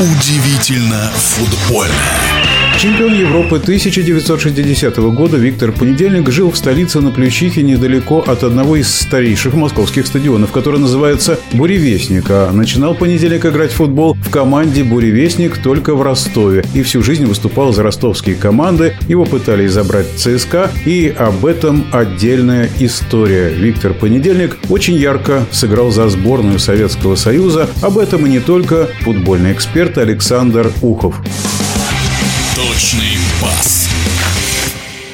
Удивительно футбольно. Чемпион Европы 1960 года Виктор Понедельник жил в столице на Плющихе недалеко от одного из старейших московских стадионов, который называется «Буревестник», а начинал Понедельник играть в футбол в команде «Буревестник» только в Ростове и всю жизнь выступал за ростовские команды. Его пытались забрать ЦСКА, и об этом отдельная история. Виктор Понедельник очень ярко сыграл за сборную Советского Союза. Об этом и не только футбольный эксперт Александр Ухов. Точный пас.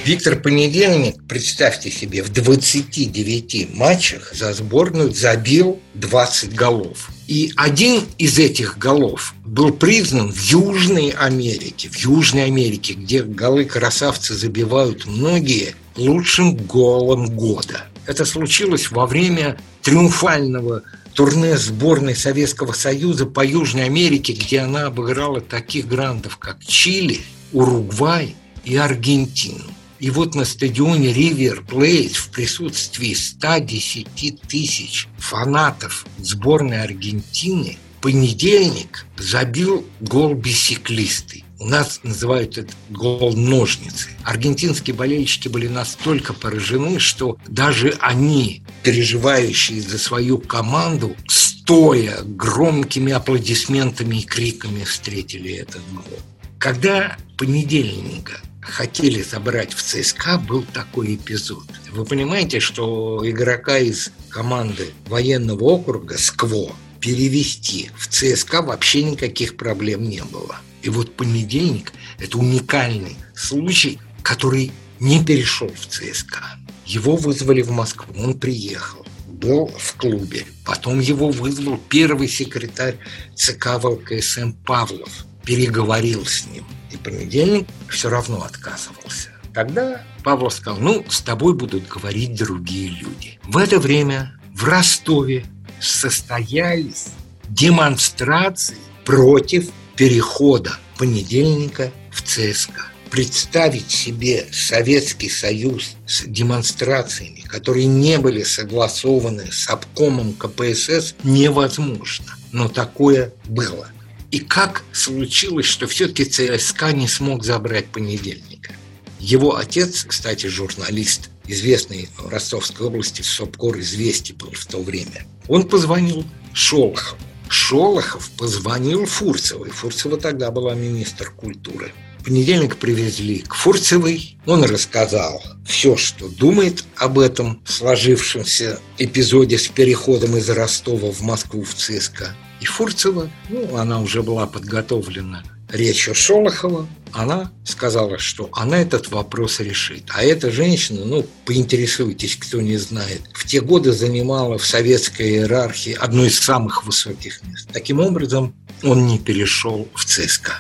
Виктор Понедельник, представьте себе, в 29 матчах за сборную забил 20 голов. И один из этих голов был признан в Южной Америке, в Южной Америке, где голы красавцы забивают многие, лучшим голом года. Это случилось во время триумфального турне сборной Советского Союза по Южной Америке, где она обыграла таких грандов, как Чили, Уругвай и Аргентину. И вот на стадионе Ривер Плейт в присутствии 110 тысяч фанатов сборной Аргентины понедельник забил гол бисеклисты. У нас называют этот гол ножницы. Аргентинские болельщики были настолько поражены, что даже они, переживающие за свою команду, стоя громкими аплодисментами и криками встретили этот гол. Когда понедельника хотели забрать в ЦСКА, был такой эпизод. Вы понимаете, что игрока из команды военного округа СКВО перевести в ЦСКА вообще никаких проблем не было. И вот понедельник – это уникальный случай, который не перешел в ЦСКА. Его вызвали в Москву, он приехал, был в клубе. Потом его вызвал первый секретарь ЦК ВЛКСМ Павлов, переговорил с ним. И понедельник все равно отказывался. Тогда Павлов сказал, ну, с тобой будут говорить другие люди. В это время в Ростове состоялись демонстрации против перехода понедельника в ЦСКА. Представить себе Советский Союз с демонстрациями, которые не были согласованы с обкомом КПСС, невозможно. Но такое было. И как случилось, что все-таки ЦСКА не смог забрать понедельника? Его отец, кстати, журналист, известный в Ростовской области, Сопкор известий был в то время. Он позвонил Шолохову. Шолохов позвонил Фурцевой. Фурцева тогда была министр культуры. В понедельник привезли к Фурцевой. Он рассказал все, что думает об этом сложившемся эпизоде с переходом из Ростова в Москву в ЦСКА. И Фурцева, ну, она уже была подготовлена речью Шолохова, она сказала, что она этот вопрос решит. А эта женщина, ну, поинтересуйтесь, кто не знает, в те годы занимала в советской иерархии одно из самых высоких мест. Таким образом, он не перешел в ЦСКА.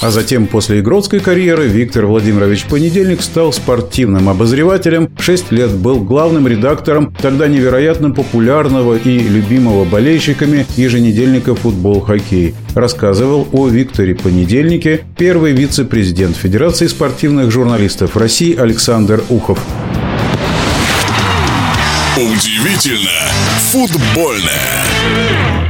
А затем, после игротской карьеры, Виктор Владимирович Понедельник стал спортивным обозревателем, шесть лет был главным редактором тогда невероятно популярного и любимого болельщиками еженедельника «Футбол-хоккей». Рассказывал о Викторе Понедельнике первый вице-президент Федерации спортивных журналистов России Александр Ухов. Удивительно футбольное.